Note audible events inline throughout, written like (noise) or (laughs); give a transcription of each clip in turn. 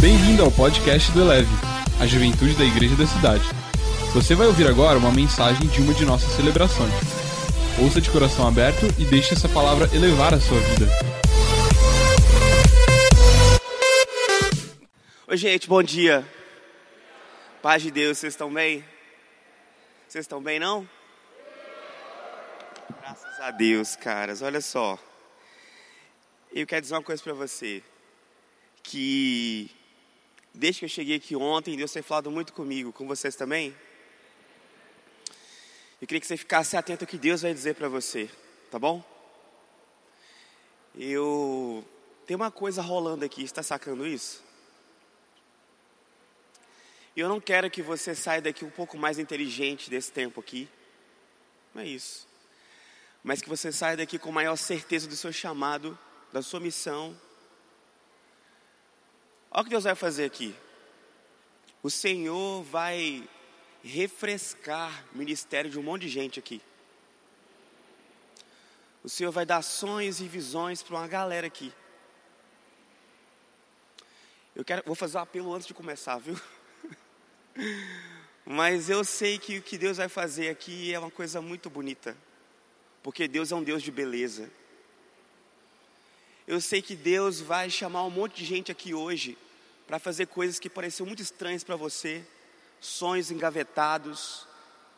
Bem-vindo ao podcast do Eleve, a juventude da igreja da cidade. Você vai ouvir agora uma mensagem de uma de nossas celebrações. Ouça de coração aberto e deixe essa palavra elevar a sua vida. Oi, gente, bom dia. Paz de Deus, vocês estão bem? Vocês estão bem, não? Graças a Deus, caras. Olha só. Eu quero dizer uma coisa para você. Que desde que eu cheguei aqui ontem, Deus tem falado muito comigo, com vocês também. Eu queria que você ficasse atento ao que Deus vai dizer para você, tá bom? Eu tem uma coisa rolando aqui, está sacando isso? Eu não quero que você saia daqui um pouco mais inteligente desse tempo aqui. Não é isso. Mas que você saia daqui com maior certeza do seu chamado, da sua missão. Olha o que Deus vai fazer aqui. O Senhor vai refrescar o ministério de um monte de gente aqui. O Senhor vai dar sonhos e visões para uma galera aqui. Eu quero, vou fazer um apelo antes de começar, viu? (laughs) Mas eu sei que o que Deus vai fazer aqui é uma coisa muito bonita, porque Deus é um Deus de beleza. Eu sei que Deus vai chamar um monte de gente aqui hoje para fazer coisas que pareciam muito estranhas para você, sonhos engavetados,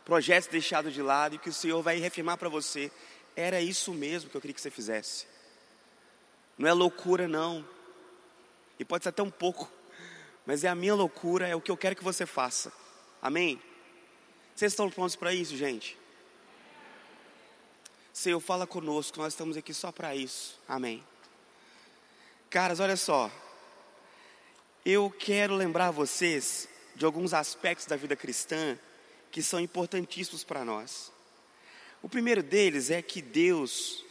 projetos deixados de lado, e que o Senhor vai reafirmar para você: era isso mesmo que eu queria que você fizesse. Não é loucura, não, e pode ser até um pouco, mas é a minha loucura, é o que eu quero que você faça. Amém? Vocês estão prontos para isso, gente? Senhor, fala conosco, nós estamos aqui só para isso. Amém. Caras, olha só. Eu quero lembrar vocês de alguns aspectos da vida cristã que são importantíssimos para nós. O primeiro deles é que Deus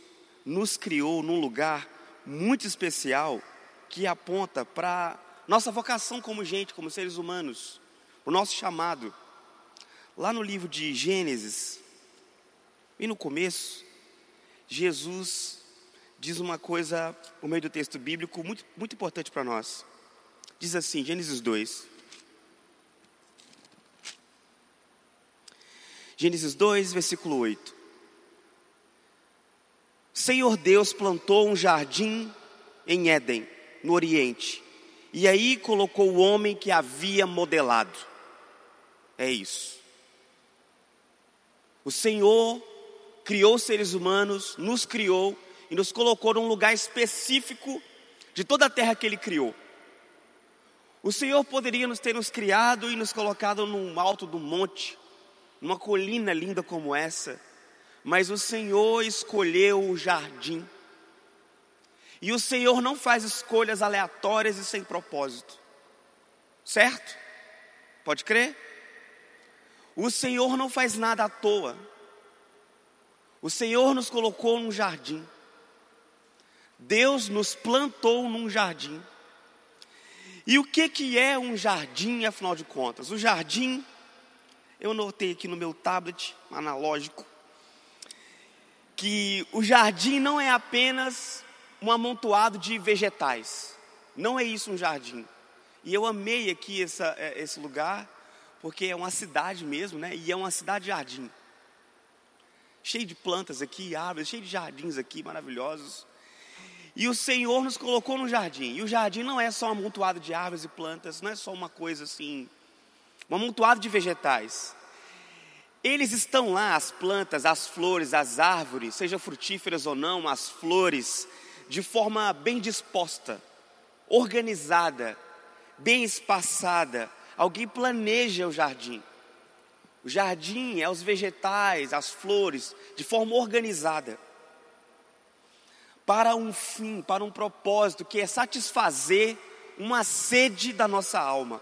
nos criou num lugar muito especial que aponta para nossa vocação como gente, como seres humanos, o nosso chamado. Lá no livro de Gênesis, e no começo, Jesus diz uma coisa, no meio do texto bíblico, muito, muito importante para nós. Diz assim, Gênesis 2. Gênesis 2, versículo 8. Senhor Deus plantou um jardim em Éden, no Oriente, e aí colocou o homem que havia modelado. É isso. O Senhor criou seres humanos, nos criou e nos colocou num lugar específico de toda a terra que Ele criou. O Senhor poderia nos ter nos criado e nos colocado num alto do monte, numa colina linda como essa, mas o Senhor escolheu o jardim. E o Senhor não faz escolhas aleatórias e sem propósito, certo? Pode crer? O Senhor não faz nada à toa. O Senhor nos colocou num jardim. Deus nos plantou num jardim. E o que, que é um jardim, afinal de contas? O jardim, eu notei aqui no meu tablet analógico, que o jardim não é apenas um amontoado de vegetais. Não é isso um jardim. E eu amei aqui essa, é, esse lugar, porque é uma cidade mesmo, né? E é uma cidade-jardim. Cheio de plantas aqui, árvores, cheio de jardins aqui maravilhosos. E o Senhor nos colocou no jardim. E o jardim não é só um amontoado de árvores e plantas, não é só uma coisa assim, um amontoado de vegetais. Eles estão lá, as plantas, as flores, as árvores, sejam frutíferas ou não, as flores, de forma bem disposta, organizada, bem espaçada. Alguém planeja o jardim. O jardim é os vegetais, as flores, de forma organizada. Para um fim, para um propósito que é satisfazer uma sede da nossa alma.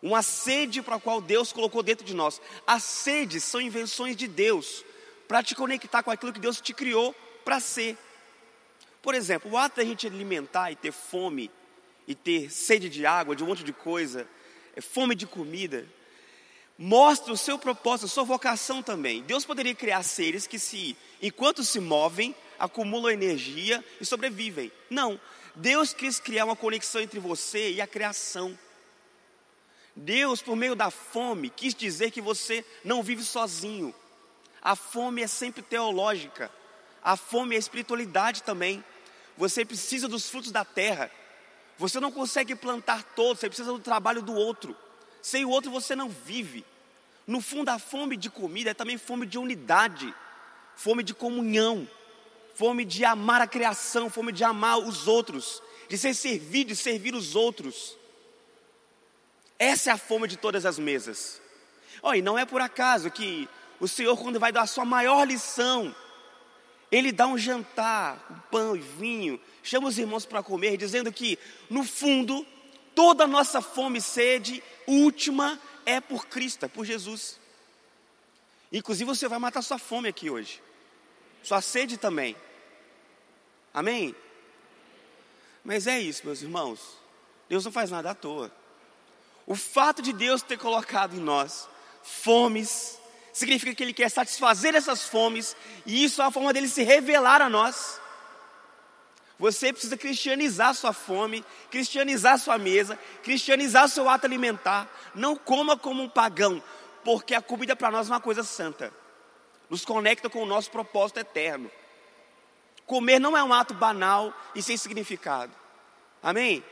Uma sede para a qual Deus colocou dentro de nós. As sedes são invenções de Deus para te conectar com aquilo que Deus te criou para ser. Por exemplo, o ato da gente alimentar e ter fome, e ter sede de água, de um monte de coisa, é fome de comida, mostra o seu propósito, a sua vocação também. Deus poderia criar seres que se, enquanto se movem, acumulam energia e sobrevivem. Não. Deus quis criar uma conexão entre você e a criação. Deus, por meio da fome, quis dizer que você não vive sozinho. A fome é sempre teológica. A fome é espiritualidade também. Você precisa dos frutos da terra. Você não consegue plantar todos, você precisa do trabalho do outro. Sem o outro você não vive. No fundo, a fome de comida é também fome de unidade, fome de comunhão, fome de amar a criação, fome de amar os outros, de ser servido, de servir os outros. Essa é a fome de todas as mesas. Oh, e não é por acaso que o Senhor, quando vai dar a sua maior lição, Ele dá um jantar, com pão e vinho, chama os irmãos para comer, dizendo que, no fundo, toda a nossa fome e sede última é por Cristo, é por Jesus. Inclusive você vai matar sua fome aqui hoje, sua sede também. Amém? Mas é isso, meus irmãos. Deus não faz nada à toa. O fato de Deus ter colocado em nós fomes, significa que Ele quer satisfazer essas fomes, e isso é a forma dele se revelar a nós. Você precisa cristianizar sua fome, cristianizar sua mesa, cristianizar seu ato alimentar. Não coma como um pagão, porque a comida para nós é uma coisa santa. Nos conecta com o nosso propósito eterno. Comer não é um ato banal e sem significado. Amém?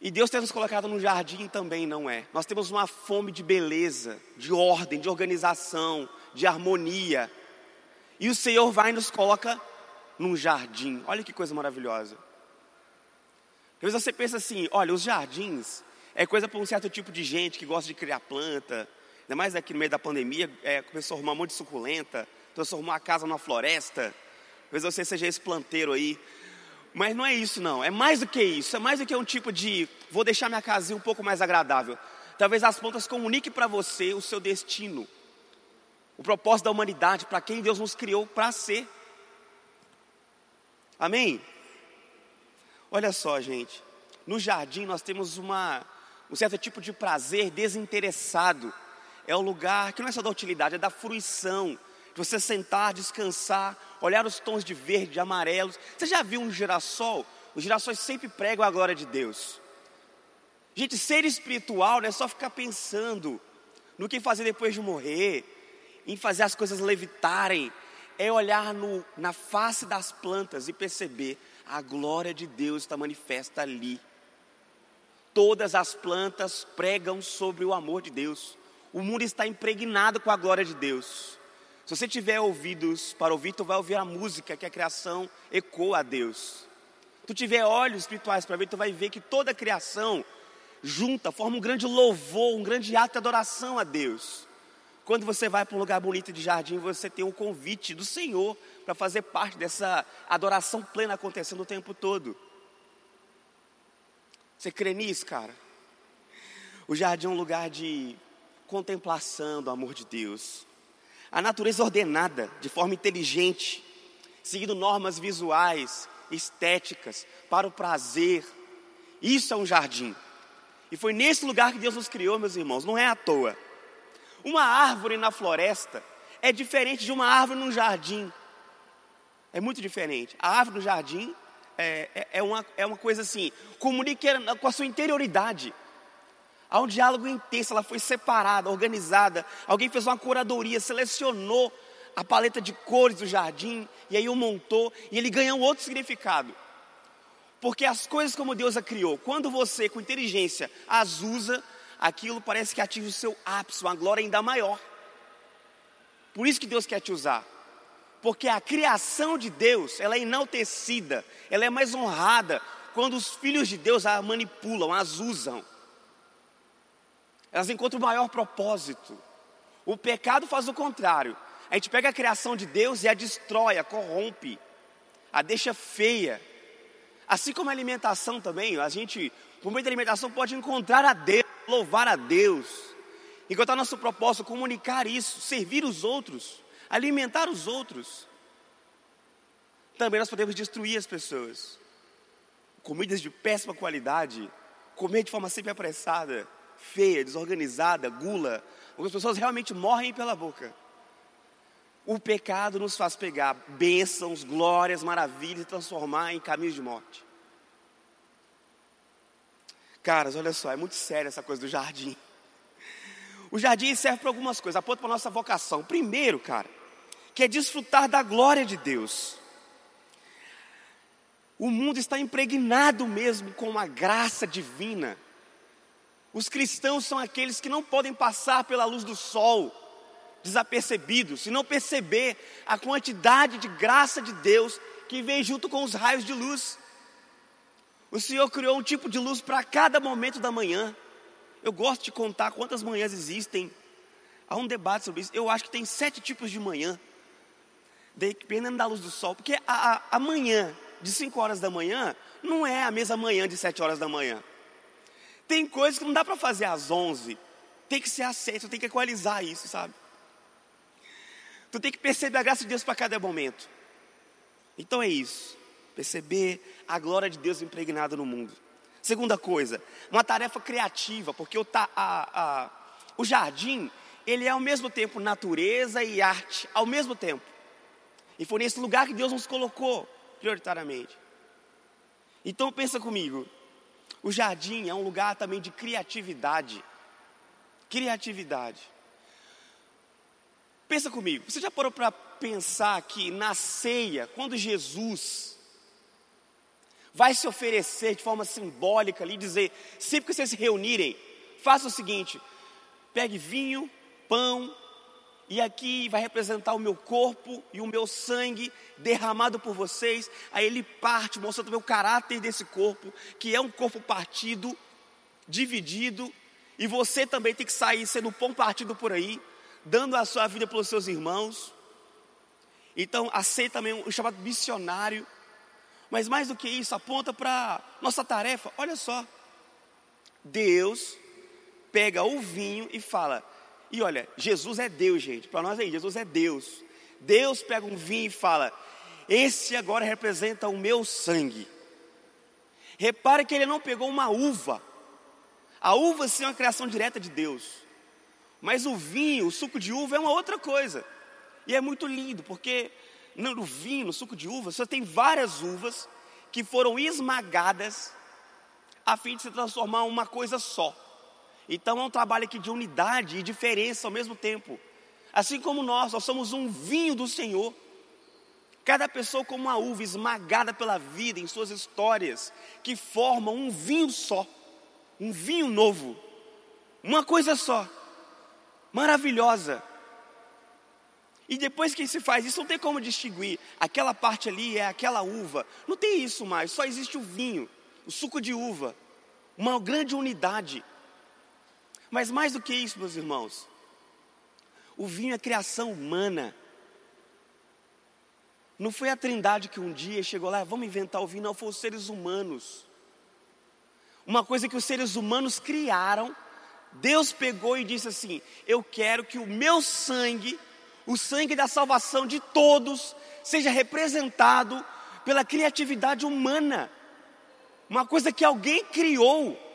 E Deus tem nos colocado no jardim também, não é? Nós temos uma fome de beleza, de ordem, de organização, de harmonia. E o Senhor vai e nos coloca num jardim. Olha que coisa maravilhosa. Às vezes você pensa assim: olha, os jardins é coisa para um certo tipo de gente que gosta de criar planta. Ainda mais aqui no meio da pandemia, é, começou a arrumar um monte de suculenta, transformou a casa numa floresta. Talvez você seja esse planteiro aí. Mas não é isso, não. É mais do que isso. É mais do que um tipo de vou deixar minha casinha um pouco mais agradável. Talvez as plantas comuniquem para você o seu destino, o propósito da humanidade, para quem Deus nos criou para ser. Amém? Olha só, gente. No jardim nós temos uma, um certo tipo de prazer desinteressado. É o lugar que não é só da utilidade, é da fruição. De você sentar, descansar, olhar os tons de verde, de amarelos. Você já viu um girassol? Os girassóis sempre pregam a glória de Deus. Gente, ser espiritual não é só ficar pensando no que fazer depois de morrer, em fazer as coisas levitarem, é olhar no, na face das plantas e perceber a glória de Deus está manifesta ali. Todas as plantas pregam sobre o amor de Deus. O mundo está impregnado com a glória de Deus. Se você tiver ouvidos para ouvir, tu vai ouvir a música que a criação ecoa a Deus. Tu tiver olhos espirituais para ver, tu vai ver que toda a criação junta, forma um grande louvor, um grande ato de adoração a Deus. Quando você vai para um lugar bonito de jardim, você tem um convite do Senhor para fazer parte dessa adoração plena acontecendo o tempo todo. Você crê nisso, cara? O jardim é um lugar de contemplação do amor de Deus. A natureza ordenada, de forma inteligente, seguindo normas visuais, estéticas, para o prazer. Isso é um jardim. E foi nesse lugar que Deus nos criou, meus irmãos, não é à toa. Uma árvore na floresta é diferente de uma árvore num jardim. É muito diferente. A árvore no jardim é, é, é, uma, é uma coisa assim, comunica com a sua interioridade. Há um diálogo intenso, ela foi separada, organizada. Alguém fez uma curadoria, selecionou a paleta de cores do jardim, e aí o montou, e ele ganha um outro significado. Porque as coisas como Deus a criou, quando você, com inteligência, as usa, aquilo parece que atinge o seu ápice, uma glória ainda maior. Por isso que Deus quer te usar. Porque a criação de Deus, ela é enaltecida, ela é mais honrada quando os filhos de Deus a manipulam, as usam. Elas encontram o maior propósito. O pecado faz o contrário. A gente pega a criação de Deus e a destrói, a corrompe, a deixa feia. Assim como a alimentação também, a gente, por meio da alimentação, pode encontrar a Deus louvar a Deus, encontrar nosso propósito, comunicar isso, servir os outros, alimentar os outros. Também nós podemos destruir as pessoas. Comidas de péssima qualidade, comer de forma sempre apressada, feia, desorganizada, gula, as pessoas realmente morrem pela boca. O pecado nos faz pegar bênçãos, glórias, maravilhas e transformar em caminhos de morte. Caras, olha só, é muito sério essa coisa do jardim. O jardim serve para algumas coisas, aponta para a nossa vocação. Primeiro, cara, que é desfrutar da glória de Deus. O mundo está impregnado mesmo com a graça divina. Os cristãos são aqueles que não podem passar pela luz do sol desapercebidos, se não perceber a quantidade de graça de Deus que vem junto com os raios de luz. O Senhor criou um tipo de luz para cada momento da manhã. Eu gosto de contar quantas manhãs existem. Há um debate sobre isso. Eu acho que tem sete tipos de manhã, dependendo da luz do sol, porque a, a, a manhã de 5 horas da manhã não é a mesma manhã de 7 horas da manhã. Tem coisas que não dá para fazer às 11. Tem que ser às 7, tem que equalizar isso, sabe? Tu tem que perceber a graça de Deus para cada momento. Então é isso. Perceber a glória de Deus impregnada no mundo. Segunda coisa, uma tarefa criativa, porque o, a, a, o jardim, ele é ao mesmo tempo natureza e arte, ao mesmo tempo. E foi nesse lugar que Deus nos colocou prioritariamente. Então pensa comigo, o jardim é um lugar também de criatividade. Criatividade. Pensa comigo, você já parou para pensar que na ceia, quando Jesus vai se oferecer de forma simbólica ali, dizer, sempre que vocês se reunirem, faça o seguinte: pegue vinho, pão, e aqui vai representar o meu corpo e o meu sangue derramado por vocês. Aí ele parte, mostrando o caráter desse corpo, que é um corpo partido, dividido, e você também tem que sair sendo pão partido por aí, dando a sua vida pelos seus irmãos. Então, aceita também o chamado missionário. Mas mais do que isso, aponta para nossa tarefa. Olha só, Deus pega o vinho e fala: e olha, Jesus é Deus, gente. Para nós aí, Jesus é Deus. Deus pega um vinho e fala: Esse agora representa o meu sangue. Repare que ele não pegou uma uva. A uva sim é uma criação direta de Deus. Mas o vinho, o suco de uva é uma outra coisa. E é muito lindo, porque no vinho, no suco de uva, você tem várias uvas que foram esmagadas a fim de se transformar em uma coisa só. Então é um trabalho aqui de unidade e diferença ao mesmo tempo. Assim como nós, nós somos um vinho do Senhor. Cada pessoa como uma uva esmagada pela vida em suas histórias, que formam um vinho só, um vinho novo, uma coisa só, maravilhosa. E depois que se faz isso, não tem como distinguir aquela parte ali é aquela uva, não tem isso mais, só existe o vinho, o suco de uva, uma grande unidade. Mas mais do que isso, meus irmãos, o vinho é criação humana. Não foi a Trindade que um dia chegou lá, vamos inventar o vinho, não, foram os seres humanos. Uma coisa que os seres humanos criaram, Deus pegou e disse assim: Eu quero que o meu sangue, o sangue da salvação de todos, seja representado pela criatividade humana. Uma coisa que alguém criou.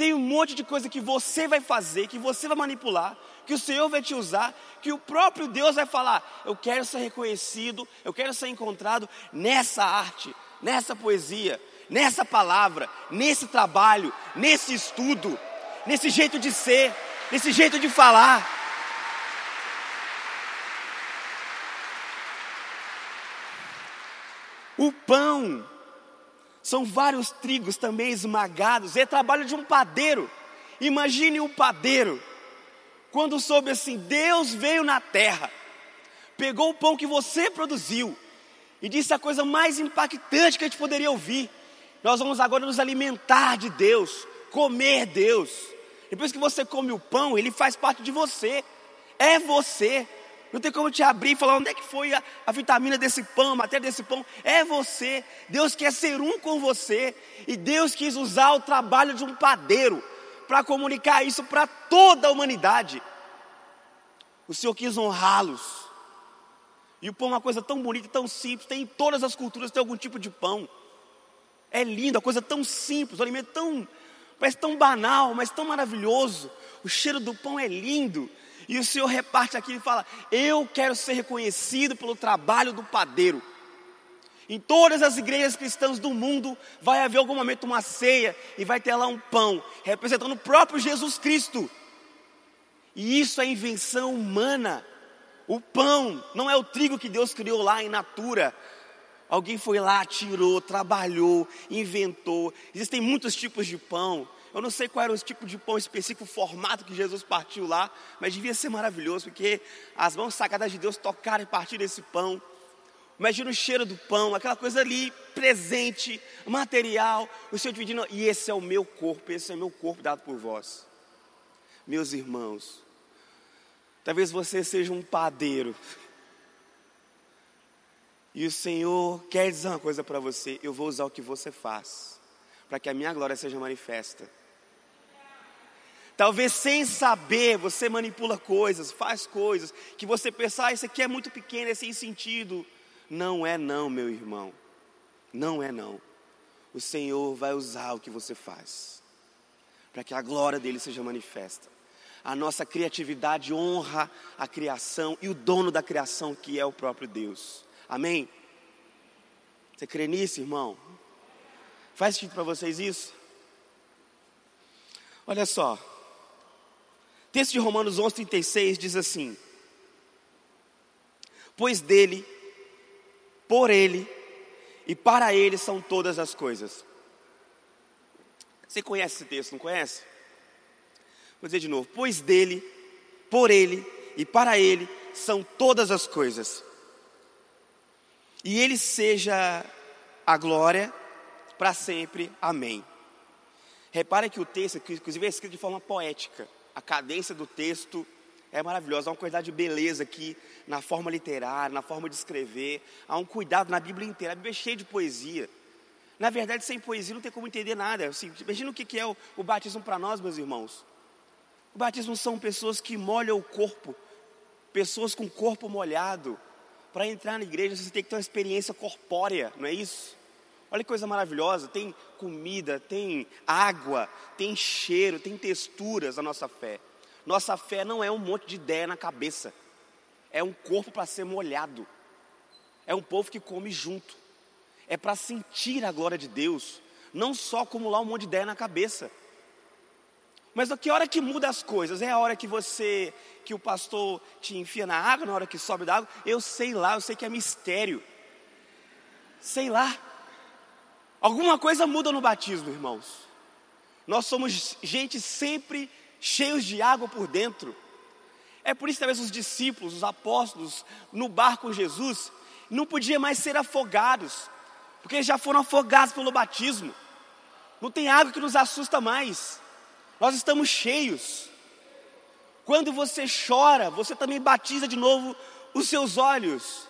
Tem um monte de coisa que você vai fazer, que você vai manipular, que o Senhor vai te usar, que o próprio Deus vai falar: eu quero ser reconhecido, eu quero ser encontrado nessa arte, nessa poesia, nessa palavra, nesse trabalho, nesse estudo, nesse jeito de ser, nesse jeito de falar. O pão são vários trigos também esmagados. É trabalho de um padeiro. Imagine o padeiro. Quando soube assim, Deus veio na terra, pegou o pão que você produziu e disse a coisa mais impactante que a gente poderia ouvir. Nós vamos agora nos alimentar de Deus, comer Deus. Depois que você come o pão, ele faz parte de você. É você. Não tem como te abrir e falar onde é que foi a, a, vitamina desse pão, a matéria desse pão. É você. Deus quer ser um com você. E Deus quis usar o trabalho de um padeiro para comunicar isso para toda a humanidade. O Senhor quis honrá-los. E o pão é uma coisa tão bonita, tão simples. Tem em todas as culturas, tem algum tipo de pão. É lindo, a coisa tão simples, o alimento tão, parece tão banal, mas tão maravilhoso. O cheiro do pão é lindo. E o Senhor reparte aquilo e fala: Eu quero ser reconhecido pelo trabalho do padeiro. Em todas as igrejas cristãs do mundo vai haver algum momento uma ceia e vai ter lá um pão, representando o próprio Jesus Cristo. E isso é invenção humana. O pão não é o trigo que Deus criou lá em natura. Alguém foi lá, tirou, trabalhou, inventou. Existem muitos tipos de pão. Eu não sei qual era o tipo de pão específico, o formato que Jesus partiu lá, mas devia ser maravilhoso, porque as mãos sagradas de Deus tocaram e partiram esse pão. Imagina o cheiro do pão, aquela coisa ali, presente, material, o Senhor dividindo, e esse é o meu corpo, esse é o meu corpo dado por vós. Meus irmãos, talvez você seja um padeiro, e o Senhor quer dizer uma coisa para você: eu vou usar o que você faz, para que a minha glória seja manifesta. Talvez sem saber você manipula coisas, faz coisas que você pensa, ah, isso aqui é muito pequeno, é sem sentido. Não é não, meu irmão. Não é não. O Senhor vai usar o que você faz, para que a glória dele seja manifesta. A nossa criatividade honra a criação e o dono da criação, que é o próprio Deus. Amém? Você crê nisso, irmão? Faz sentido para vocês isso? Olha só. Texto de Romanos 11:36 diz assim: Pois dele por Ele e para Ele são todas as coisas. Você conhece esse texto, não conhece? Vou dizer de novo: pois dele, por Ele e para Ele são todas as coisas. E Ele seja a glória para sempre. Amém. Repare que o texto, inclusive, é escrito de forma poética. A cadência do texto é maravilhosa. Há uma qualidade de beleza aqui na forma literária, na forma de escrever. Há um cuidado na Bíblia inteira. A Bíblia é cheia de poesia. Na verdade, sem poesia não tem como entender nada. Assim, imagina o que é o, o batismo para nós, meus irmãos. O batismo são pessoas que molham o corpo, pessoas com o corpo molhado. Para entrar na igreja, você tem que ter uma experiência corpórea, não é isso? Olha que coisa maravilhosa, tem comida, tem água, tem cheiro, tem texturas a nossa fé. Nossa fé não é um monte de ideia na cabeça, é um corpo para ser molhado, é um povo que come junto, é para sentir a glória de Deus, não só acumular um monte de ideia na cabeça. Mas a que hora que muda as coisas? É a hora que você, que o pastor te enfia na água, na hora que sobe da água? Eu sei lá, eu sei que é mistério. Sei lá. Alguma coisa muda no batismo, irmãos. Nós somos gente sempre cheios de água por dentro. É por isso que talvez os discípulos, os apóstolos, no barco com Jesus, não podiam mais ser afogados, porque eles já foram afogados pelo batismo. Não tem água que nos assusta mais. Nós estamos cheios. Quando você chora, você também batiza de novo os seus olhos.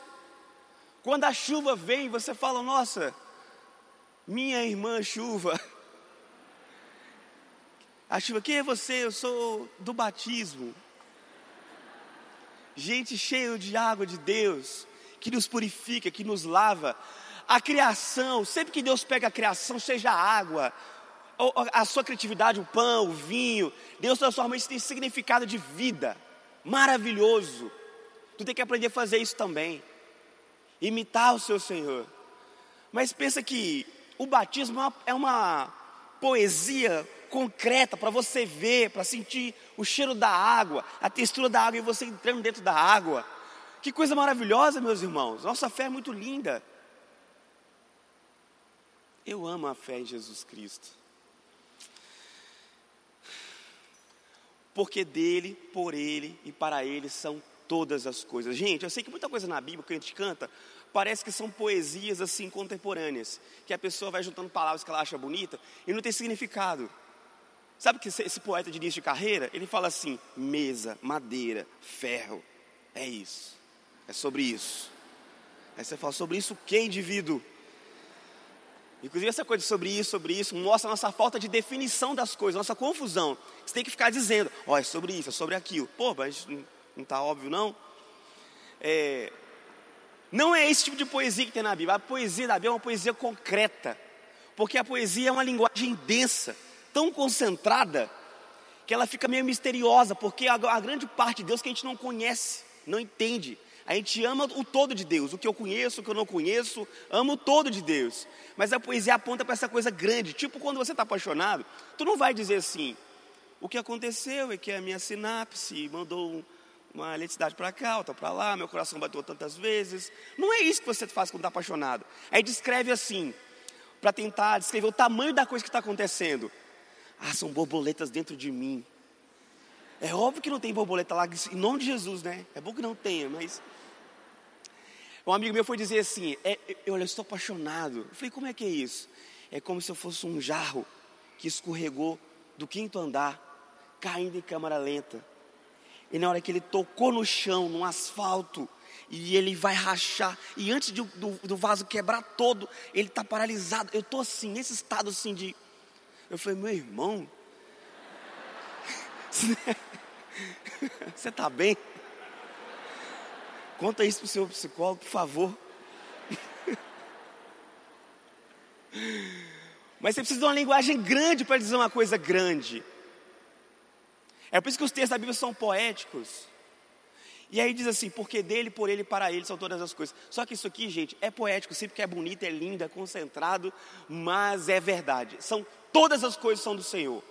Quando a chuva vem, você fala: Nossa, minha irmã chuva. A chuva, quem é você? Eu sou do batismo. Gente cheio de água de Deus, que nos purifica, que nos lava. A criação, sempre que Deus pega a criação, seja a água, a sua criatividade, o pão, o vinho, Deus transforma isso em significado de vida. Maravilhoso. Tu tem que aprender a fazer isso também. Imitar o seu Senhor. Mas pensa que o batismo é uma é poesia concreta para você ver, para sentir o cheiro da água, a textura da água e você entrando dentro da água. Que coisa maravilhosa, meus irmãos. Nossa fé é muito linda. Eu amo a fé em Jesus Cristo. Porque dele, por ele e para ele são todas as coisas. Gente, eu sei que muita coisa na Bíblia que a gente canta parece que são poesias assim contemporâneas, que a pessoa vai juntando palavras que ela acha bonita e não tem significado. Sabe que esse poeta de início de carreira, ele fala assim: mesa, madeira, ferro. É isso. É sobre isso. Aí você fala sobre isso que, indivíduo? Inclusive essa coisa sobre isso, sobre isso, mostra a nossa falta de definição das coisas, nossa confusão. Você tem que ficar dizendo, ó, oh, é sobre isso, é sobre aquilo. Pô, mas não está óbvio não? É, não é esse tipo de poesia que tem na Bíblia. A poesia da Bíblia é uma poesia concreta. Porque a poesia é uma linguagem densa tão concentrada que ela fica meio misteriosa, porque a, a grande parte de Deus que a gente não conhece, não entende. A gente ama o todo de Deus, o que eu conheço, o que eu não conheço, amo o todo de Deus. Mas a poesia aponta para essa coisa grande, tipo quando você está apaixonado, tu não vai dizer assim, o que aconteceu é que a minha sinapse mandou uma eletricidade para cá, outra para lá, meu coração bateu tantas vezes. Não é isso que você faz quando está apaixonado. Aí descreve assim, para tentar descrever o tamanho da coisa que está acontecendo. Ah, são borboletas dentro de mim. É óbvio que não tem borboleta lá, em nome de Jesus, né? É bom que não tenha, mas. Um amigo meu foi dizer assim: é, eu, eu estou apaixonado. Eu falei, como é que é isso? É como se eu fosse um jarro que escorregou do quinto andar, caindo em câmara lenta. E na hora que ele tocou no chão, no asfalto, e ele vai rachar, e antes de, do, do vaso quebrar todo, ele está paralisado. Eu estou assim, nesse estado assim de. Eu falei, meu irmão, (laughs) você está bem? Conta isso para o seu psicólogo, por favor. (laughs) Mas você precisa de uma linguagem grande para dizer uma coisa grande. É por isso que os textos da Bíblia são poéticos. E aí diz assim, porque dele, por ele, para ele são todas as coisas. Só que isso aqui, gente, é poético, sim, porque é bonito, é lindo, é concentrado, mas é verdade. São todas as coisas são do Senhor.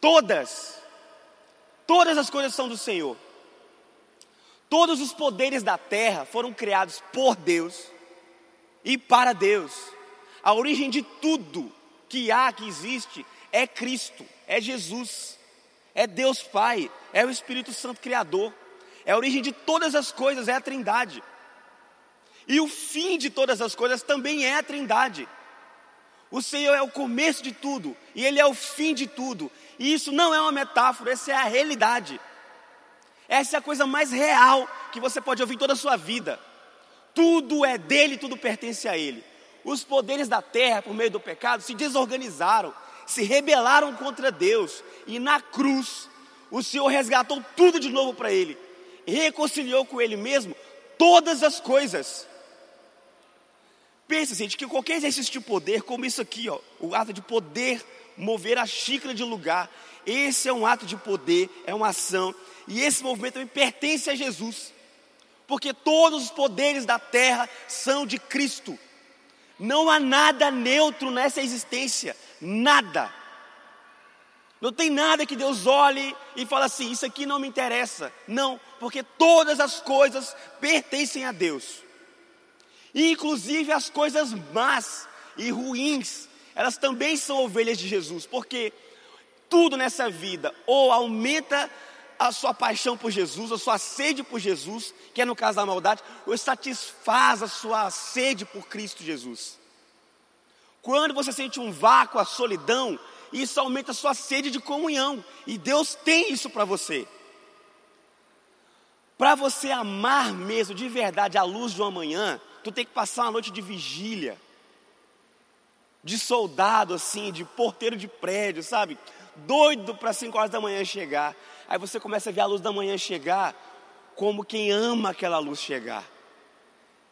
Todas. Todas as coisas são do Senhor. Todos os poderes da terra foram criados por Deus e para Deus. A origem de tudo que há, que existe, é Cristo, é Jesus, é Deus Pai, é o Espírito Santo Criador. É a origem de todas as coisas, é a Trindade. E o fim de todas as coisas também é a Trindade. O Senhor é o começo de tudo e Ele é o fim de tudo. E isso não é uma metáfora, essa é a realidade. Essa é a coisa mais real que você pode ouvir toda a sua vida. Tudo é dele, tudo pertence a Ele. Os poderes da terra, por meio do pecado, se desorganizaram, se rebelaram contra Deus, e na cruz, o Senhor resgatou tudo de novo para Ele. Reconciliou com Ele mesmo todas as coisas. Pensa, gente, que qualquer exercício de poder, como isso aqui, ó, o ato de poder mover a xícara de lugar, esse é um ato de poder, é uma ação, e esse movimento também pertence a Jesus, porque todos os poderes da terra são de Cristo. Não há nada neutro nessa existência, nada. Não tem nada que Deus olhe e fale assim: Isso aqui não me interessa. Não, porque todas as coisas pertencem a Deus, inclusive as coisas más e ruins, elas também são ovelhas de Jesus, porque tudo nessa vida ou aumenta a sua paixão por Jesus, a sua sede por Jesus, que é no caso da maldade, ou satisfaz a sua sede por Cristo Jesus. Quando você sente um vácuo, a solidão, isso aumenta a sua sede de comunhão. E Deus tem isso para você. Para você amar mesmo de verdade a luz de uma manhã, tu tem que passar uma noite de vigília. De soldado assim, de porteiro de prédio, sabe? Doido para 5 horas da manhã chegar. Aí você começa a ver a luz da manhã chegar como quem ama aquela luz chegar.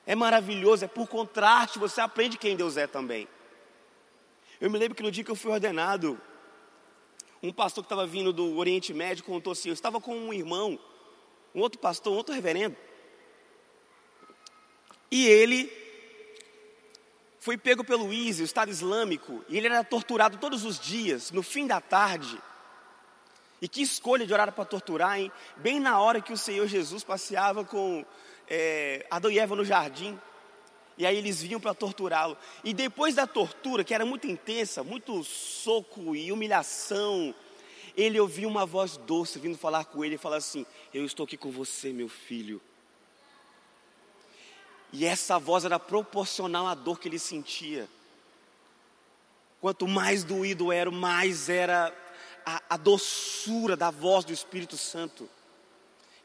É maravilhoso, é por contraste, você aprende quem Deus é também. Eu me lembro que no dia que eu fui ordenado, um pastor que estava vindo do Oriente Médio contou assim: eu estava com um irmão, um outro pastor, um outro reverendo, e ele foi pego pelo ISIS, o Estado Islâmico, e ele era torturado todos os dias, no fim da tarde. E que escolha de horário para torturar, hein? Bem na hora que o Senhor Jesus passeava com é, Adão e Eva no jardim. E aí eles vinham para torturá-lo. E depois da tortura, que era muito intensa, muito soco e humilhação, ele ouviu uma voz doce vindo falar com ele e falar assim: Eu estou aqui com você, meu filho. E essa voz era proporcional à dor que ele sentia. Quanto mais doído era, mais era a, a doçura da voz do Espírito Santo,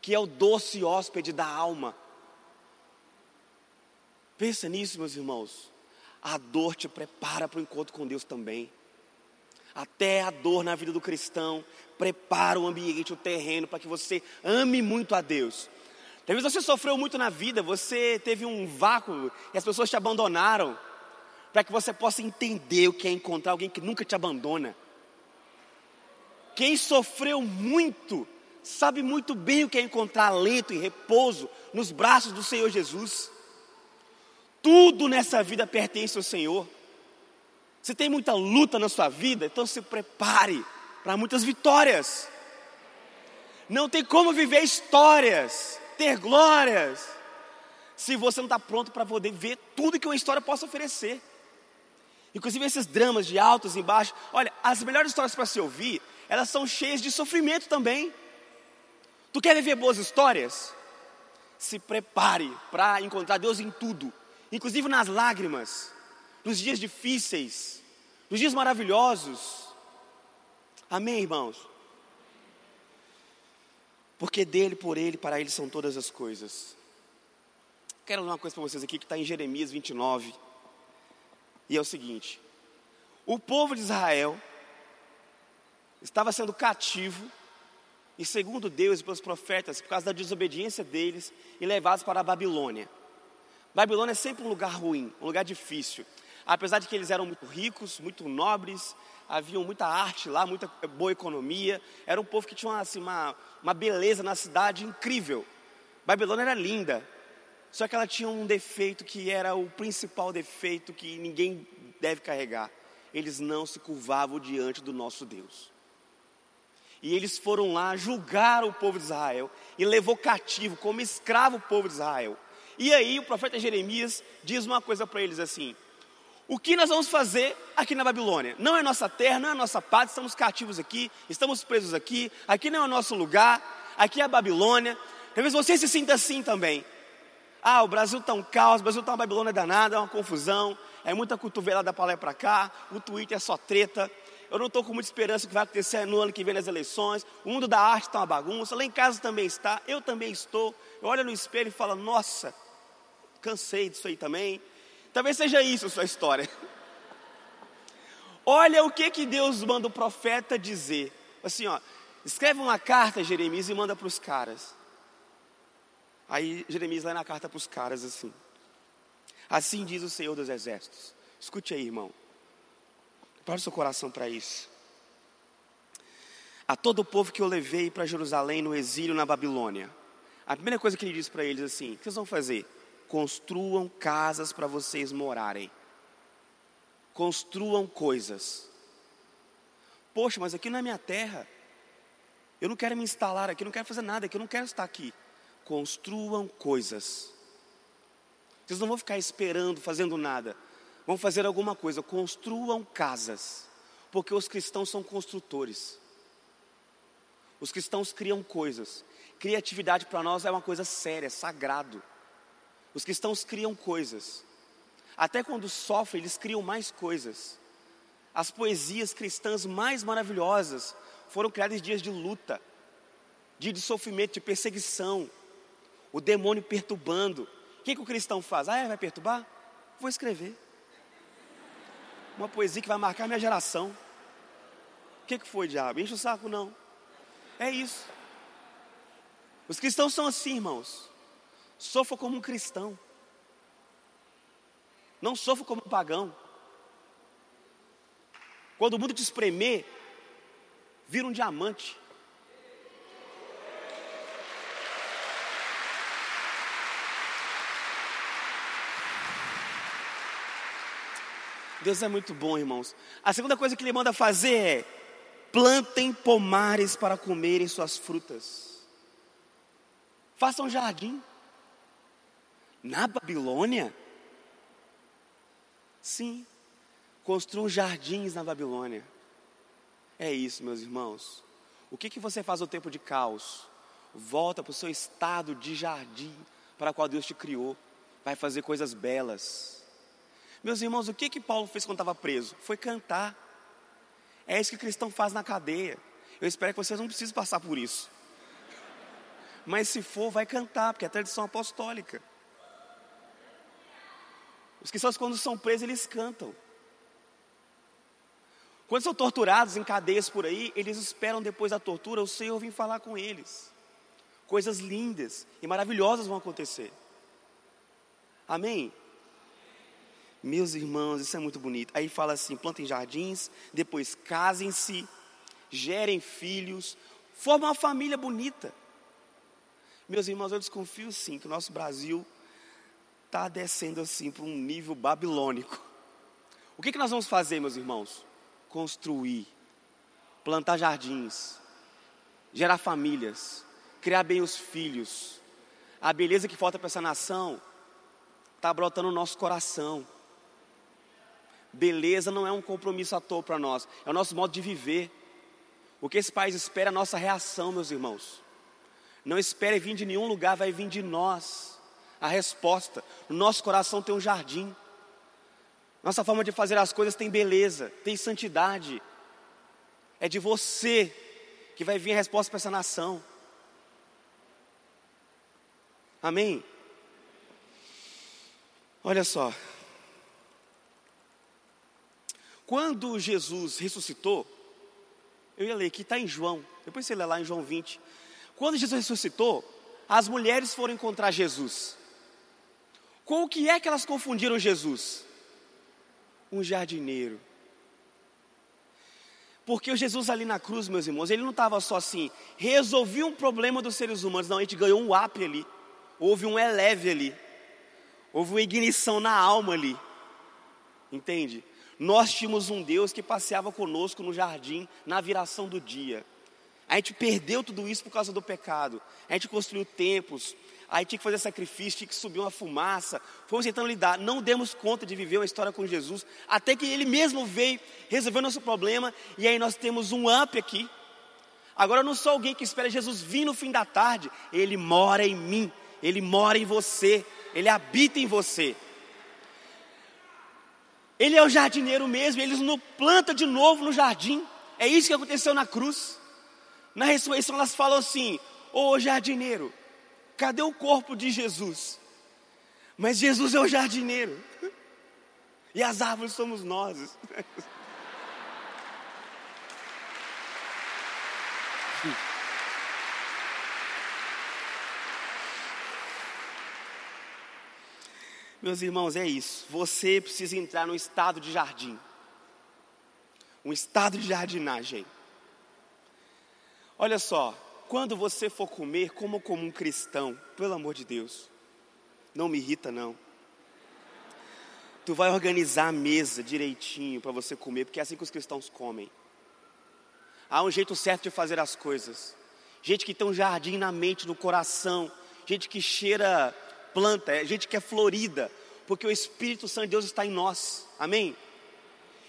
que é o doce hóspede da alma. Pensa nisso, meus irmãos. A dor te prepara para o encontro com Deus também. Até a dor na vida do cristão prepara o ambiente, o terreno para que você ame muito a Deus. Talvez você sofreu muito na vida, você teve um vácuo e as pessoas te abandonaram, para que você possa entender o que é encontrar alguém que nunca te abandona. Quem sofreu muito, sabe muito bem o que é encontrar alento e repouso nos braços do Senhor Jesus. Tudo nessa vida pertence ao Senhor. Se tem muita luta na sua vida, então se prepare para muitas vitórias. Não tem como viver histórias, ter glórias, se você não está pronto para poder ver tudo que uma história possa oferecer. Inclusive esses dramas de altos e baixos. Olha, as melhores histórias para se ouvir, elas são cheias de sofrimento também. Tu quer viver boas histórias? Se prepare para encontrar Deus em tudo, inclusive nas lágrimas, nos dias difíceis, nos dias maravilhosos. Amém, irmãos? Porque dele, por ele, para ele são todas as coisas. Quero ler uma coisa para vocês aqui que está em Jeremias 29. E é o seguinte: o povo de Israel estava sendo cativo, e segundo Deus e pelos profetas, por causa da desobediência deles, e levados para a Babilônia. Babilônia é sempre um lugar ruim, um lugar difícil. Apesar de que eles eram muito ricos, muito nobres, havia muita arte lá, muita boa economia. Era um povo que tinha assim, uma, uma beleza na cidade incrível. Babilônia era linda, só que ela tinha um defeito que era o principal defeito que ninguém deve carregar. Eles não se curvavam diante do nosso Deus. E eles foram lá julgar o povo de Israel e levou cativo como escravo o povo de Israel. E aí o profeta Jeremias diz uma coisa para eles assim: O que nós vamos fazer aqui na Babilônia? Não é nossa terra, não é nossa pátria, estamos cativos aqui, estamos presos aqui, aqui não é o nosso lugar, aqui é a Babilônia. Talvez você se sinta assim também. Ah, o Brasil está um caos, o Brasil está uma Babilônia danada, é uma confusão, é muita cotovelada para lá e para cá, o Twitter é só treta. Eu não estou com muita esperança que vai acontecer no ano que vem nas eleições. O mundo da arte está uma bagunça, lá em casa também está, eu também estou. Eu olho no espelho e falo, nossa, cansei disso aí também. Talvez seja isso a sua história. (laughs) Olha o que, que Deus manda o profeta dizer. Assim, ó, escreve uma carta, Jeremias, e manda para os caras. Aí Jeremias lê na carta para os caras assim: Assim diz o Senhor dos Exércitos. Escute aí, irmão. Prepare seu coração para isso. A todo o povo que eu levei para Jerusalém no exílio na Babilônia. A primeira coisa que ele diz para eles assim: O que vocês vão fazer? Construam casas para vocês morarem. Construam coisas. Poxa, mas aqui não é minha terra. Eu não quero me instalar aqui, não quero fazer nada aqui, eu não quero estar aqui construam coisas. Vocês não vão ficar esperando, fazendo nada. Vão fazer alguma coisa. Construam casas. Porque os cristãos são construtores. Os cristãos criam coisas. Criatividade para nós é uma coisa séria, sagrado. Os cristãos criam coisas. Até quando sofrem, eles criam mais coisas. As poesias cristãs mais maravilhosas foram criadas em dias de luta, de, sofrimento, de perseguição, o demônio perturbando. O que, que o cristão faz? Ah, é, vai perturbar? Vou escrever. Uma poesia que vai marcar minha geração. O que, que foi, diabo? Enche o saco, não. É isso. Os cristãos são assim, irmãos. Sofra como um cristão. Não sofra como um pagão. Quando o mundo te espremer, vira um diamante. Deus é muito bom, irmãos. A segunda coisa que ele manda fazer é: plantem pomares para comerem suas frutas. Façam um jardim. Na Babilônia? Sim. Construam jardins na Babilônia. É isso, meus irmãos. O que, que você faz no tempo de caos? Volta para o seu estado de jardim para o qual Deus te criou. Vai fazer coisas belas meus irmãos, o que que Paulo fez quando estava preso? Foi cantar. É isso que o cristão faz na cadeia. Eu espero que vocês não precisem passar por isso. Mas se for, vai cantar, porque é tradição apostólica. Os cristãos, quando são presos, eles cantam. Quando são torturados em cadeias por aí, eles esperam depois da tortura o Senhor vir falar com eles. Coisas lindas e maravilhosas vão acontecer. Amém? Meus irmãos, isso é muito bonito. Aí fala assim: plantem jardins, depois casem-se, gerem filhos, formem uma família bonita. Meus irmãos, eu desconfio sim que o nosso Brasil está descendo assim para um nível babilônico. O que, que nós vamos fazer, meus irmãos? Construir, plantar jardins, gerar famílias, criar bem os filhos. A beleza que falta para essa nação está brotando no nosso coração. Beleza não é um compromisso à toa para nós, é o nosso modo de viver. O que esse país espera é a nossa reação, meus irmãos. Não espere vir de nenhum lugar, vai vir de nós. A resposta. No nosso coração tem um jardim. Nossa forma de fazer as coisas tem beleza, tem santidade. É de você que vai vir a resposta para essa nação. Amém? Olha só. Quando Jesus ressuscitou, eu ia ler aqui, está em João, depois você lê lá em João 20. Quando Jesus ressuscitou, as mulheres foram encontrar Jesus. Com o que é que elas confundiram Jesus? Um jardineiro. Porque o Jesus ali na cruz, meus irmãos, ele não estava só assim, resolvi um problema dos seres humanos, não, a gente ganhou um up ali, houve um eleve ali, houve uma ignição na alma ali, entende? Nós tínhamos um Deus que passeava conosco no jardim na viração do dia. A gente perdeu tudo isso por causa do pecado. A gente construiu templos, aí tinha que fazer sacrifício, tinha que subir uma fumaça. Fomos tentando lidar, não demos conta de viver uma história com Jesus, até que Ele mesmo veio, resolveu nosso problema, e aí nós temos um up aqui. Agora eu não sou alguém que espera Jesus vir no fim da tarde, Ele mora em mim, Ele mora em você, Ele habita em você. Ele é o jardineiro mesmo, ele nos planta de novo no jardim. É isso que aconteceu na cruz. Na ressurreição elas falam assim: Ô oh, jardineiro, cadê o corpo de Jesus? Mas Jesus é o jardineiro. (laughs) E as árvores somos nós. (laughs) Meus irmãos, é isso. Você precisa entrar num estado de jardim. Um estado de jardinagem. Olha só, quando você for comer, como como um cristão, pelo amor de Deus. Não me irrita não. Tu vai organizar a mesa direitinho para você comer, porque é assim que os cristãos comem. Há um jeito certo de fazer as coisas. Gente que tem um jardim na mente, no coração, gente que cheira planta, é gente que é florida, porque o Espírito Santo de Deus está em nós, amém?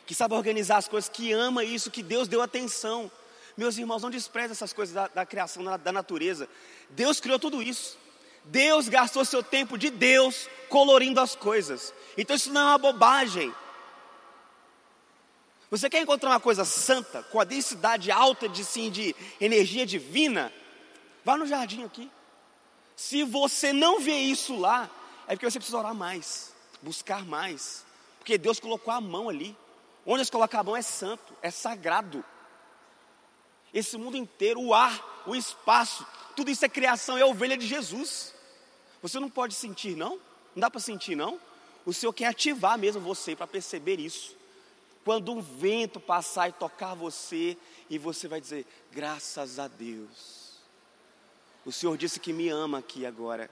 Que sabe organizar as coisas, que ama isso, que Deus deu atenção. Meus irmãos, não despreze essas coisas da, da criação, da, da natureza. Deus criou tudo isso. Deus gastou seu tempo de Deus colorindo as coisas. Então isso não é uma bobagem. Você quer encontrar uma coisa santa, com a densidade alta de, sim, de energia divina? Vá no jardim aqui. Se você não vê isso lá, é porque você precisa orar mais, buscar mais, porque Deus colocou a mão ali. Onde Deus coloca a mão é santo, é sagrado. Esse mundo inteiro, o ar, o espaço, tudo isso é criação, é ovelha de Jesus. Você não pode sentir, não? Não dá para sentir, não? O Senhor quer ativar mesmo você para perceber isso. Quando um vento passar e tocar você, e você vai dizer: graças a Deus. O Senhor disse que me ama aqui agora.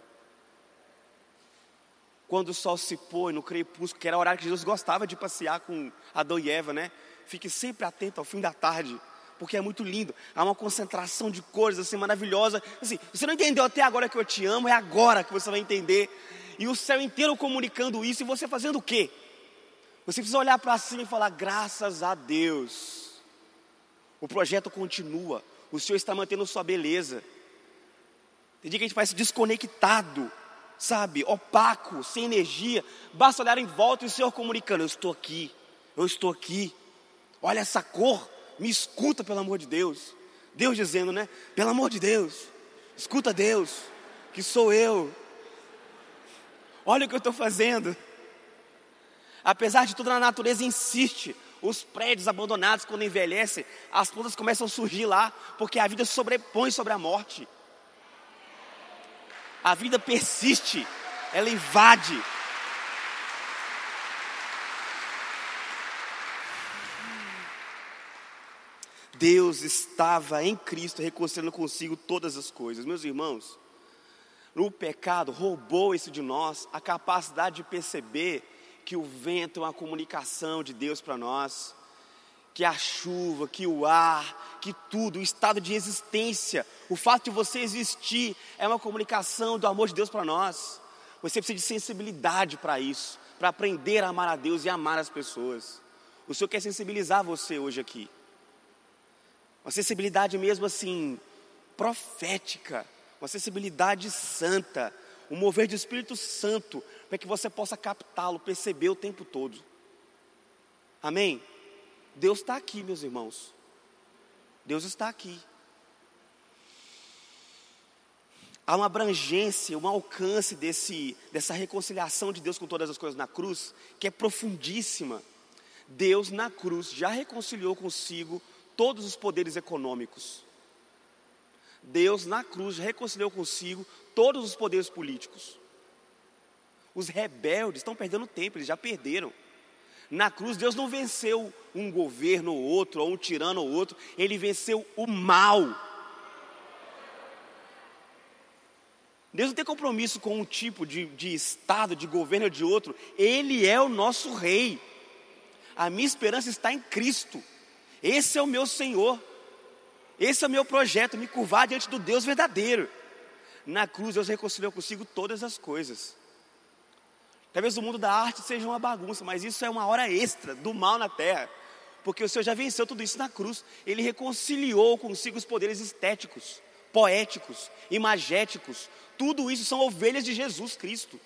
Quando o sol se põe no crepúsculo, que era o horário que Jesus gostava de passear com Adão e Eva, né? Fique sempre atento ao fim da tarde, porque é muito lindo. Há uma concentração de cores assim maravilhosa. Assim, você não entendeu até agora que eu te amo, é agora que você vai entender. E o céu inteiro comunicando isso, e você fazendo o quê? Você precisa olhar para cima e falar: graças a Deus. O projeto continua, o Senhor está mantendo sua beleza. Tem dia que a gente parece desconectado, sabe, opaco, sem energia. Basta olhar em volta e o Senhor comunicando: Eu estou aqui, eu estou aqui. Olha essa cor, me escuta, pelo amor de Deus. Deus dizendo, né? Pelo amor de Deus, escuta Deus, que sou eu. Olha o que eu estou fazendo. Apesar de tudo, a natureza insiste. Os prédios abandonados, quando envelhecem, as plantas começam a surgir lá, porque a vida sobrepõe sobre a morte. A vida persiste, ela invade. Deus estava em Cristo reconciliando consigo todas as coisas. Meus irmãos, o pecado roubou isso de nós, a capacidade de perceber que o vento é uma comunicação de Deus para nós, que a chuva, que o ar, que tudo, o estado de existência, o fato de você existir é uma comunicação do amor de Deus para nós. Você precisa de sensibilidade para isso, para aprender a amar a Deus e amar as pessoas. O Senhor quer sensibilizar você hoje aqui. Uma sensibilidade mesmo assim, profética, uma sensibilidade santa, um mover do Espírito Santo, para que você possa captá-lo, perceber o tempo todo. Amém? Deus está aqui, meus irmãos. Deus está aqui. Há uma abrangência, um alcance desse, dessa reconciliação de Deus com todas as coisas na cruz, que é profundíssima. Deus na cruz já reconciliou consigo todos os poderes econômicos. Deus na cruz reconciliou consigo todos os poderes políticos. Os rebeldes estão perdendo tempo, eles já perderam. Na cruz, Deus não venceu um governo ou outro, ou um tirano ou outro, ele venceu o mal. Deus não tem compromisso com um tipo de, de estado, de governo ou de outro, Ele é o nosso Rei. A minha esperança está em Cristo, esse é o meu Senhor. Esse é o meu projeto, me curvar diante do Deus verdadeiro. Na cruz Deus reconciliou consigo todas as coisas. Talvez o mundo da arte seja uma bagunça, mas isso é uma hora extra do mal na terra. Porque o Senhor já venceu tudo isso na cruz. Ele reconciliou consigo os poderes estéticos, poéticos, imagéticos. Tudo isso são ovelhas de Jesus Cristo.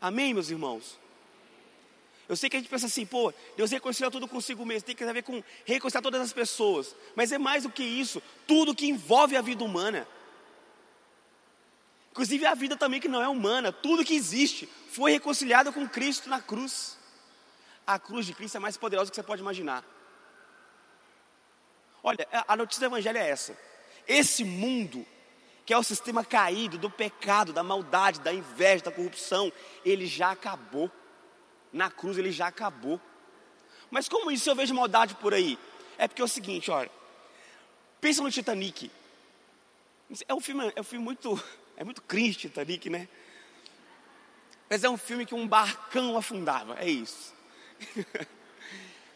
Amém, meus irmãos? Eu sei que a gente pensa assim, pô, Deus reconciliou tudo consigo mesmo, tem que ver com reconciliar todas as pessoas. Mas é mais do que isso, tudo que envolve a vida humana. Inclusive a vida também que não é humana, tudo que existe foi reconciliado com Cristo na cruz. A cruz de Cristo é mais poderosa do que você pode imaginar. Olha, a notícia do Evangelho é essa. Esse mundo, que é o sistema caído do pecado, da maldade, da inveja, da corrupção, ele já acabou na cruz ele já acabou. Mas como isso eu vejo maldade por aí? É porque é o seguinte, olha. Pensa no Titanic. É um filme, é um filme muito, é muito cringe Titanic, né? Mas é um filme que um barcão afundava, é isso.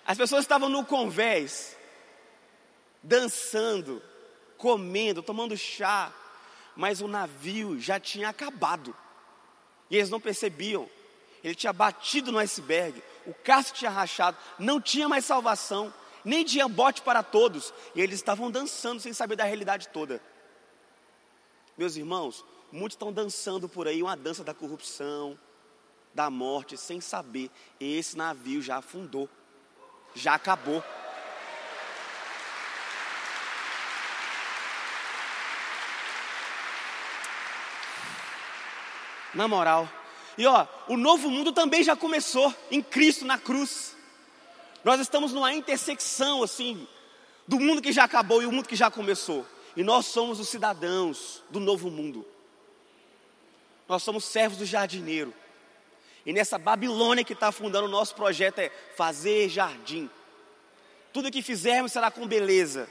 As pessoas estavam no convés, dançando, comendo, tomando chá, mas o navio já tinha acabado. E eles não percebiam ele tinha batido no iceberg, o casco tinha rachado, não tinha mais salvação, nem tinha bote para todos, e eles estavam dançando sem saber da realidade toda. Meus irmãos, muitos estão dançando por aí uma dança da corrupção, da morte, sem saber, esse navio já afundou, já acabou. Na moral, e ó, o novo mundo também já começou em Cristo na cruz. Nós estamos numa intersecção assim do mundo que já acabou e o mundo que já começou. E nós somos os cidadãos do novo mundo. Nós somos servos do jardineiro. E nessa Babilônia que está fundando o nosso projeto é fazer jardim. Tudo que fizermos será com beleza.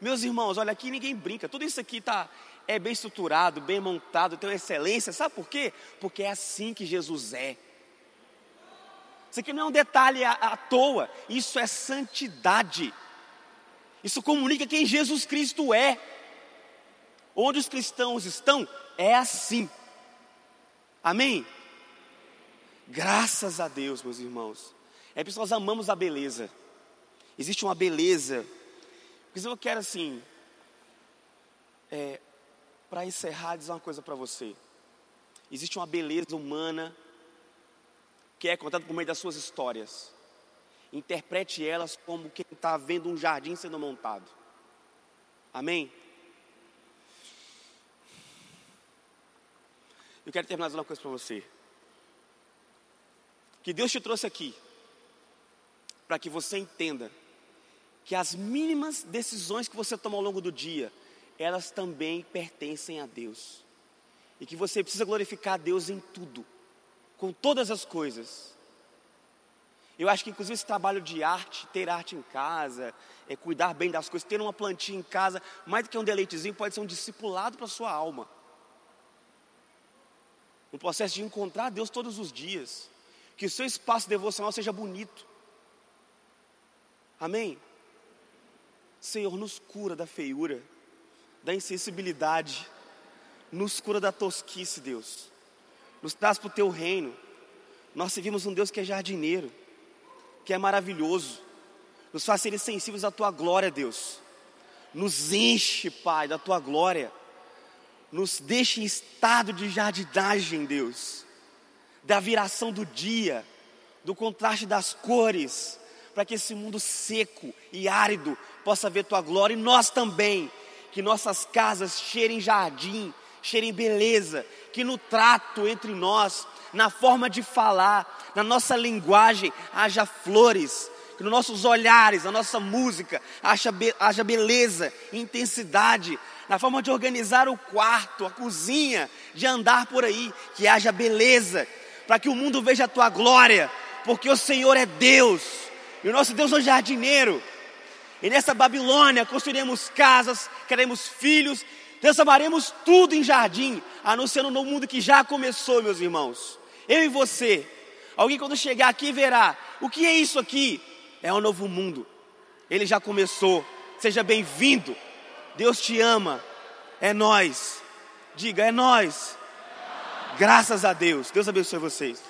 Meus irmãos, olha aqui ninguém brinca. Tudo isso aqui está é bem estruturado, bem montado, tem uma excelência. Sabe por quê? Porque é assim que Jesus é. Isso aqui não é um detalhe à, à toa, isso é santidade. Isso comunica quem Jesus Cristo é. Onde os cristãos estão, é assim. Amém? Graças a Deus, meus irmãos. É por isso que nós amamos a beleza. Existe uma beleza. Porque eu quero assim, é, para encerrar, dizer uma coisa para você. Existe uma beleza humana que é contada por meio das suas histórias. Interprete elas como quem está vendo um jardim sendo montado. Amém? Eu quero terminar dizendo uma coisa para você. Que Deus te trouxe aqui para que você entenda que as mínimas decisões que você toma ao longo do dia elas também pertencem a Deus. E que você precisa glorificar a Deus em tudo, com todas as coisas. Eu acho que inclusive esse trabalho de arte, ter arte em casa, é cuidar bem das coisas, ter uma plantinha em casa, mais do que um deleitezinho, pode ser um discipulado para a sua alma. Um processo de encontrar Deus todos os dias. Que o seu espaço devocional seja bonito. Amém? Senhor, nos cura da feiura, da insensibilidade, nos cura da tosquice, Deus. Nos traz para o teu reino. Nós servimos um Deus que é jardineiro, que é maravilhoso. Nos faz serem sensíveis à tua glória, Deus. Nos enche, Pai, da tua glória. Nos deixe em estado de jardinagem, Deus. Da viração do dia, do contraste das cores, para que esse mundo seco e árido possa ver tua glória e nós também, que nossas casas cheirem jardim, cheirem beleza, que no trato entre nós, na forma de falar, na nossa linguagem, haja flores, que nos nossos olhares, na nossa música, haja, be haja beleza, intensidade, na forma de organizar o quarto, a cozinha, de andar por aí, que haja beleza, para que o mundo veja a tua glória, porque o Senhor é Deus, e o nosso Deus é um jardineiro. E nessa Babilônia construiremos casas, queremos filhos, transformaremos tudo em jardim, anunciando no mundo que já começou, meus irmãos. Eu e você. Alguém quando chegar aqui verá, o que é isso aqui? É um novo mundo. Ele já começou. Seja bem-vindo. Deus te ama. É nós. Diga, é nós. Graças a Deus. Deus abençoe vocês.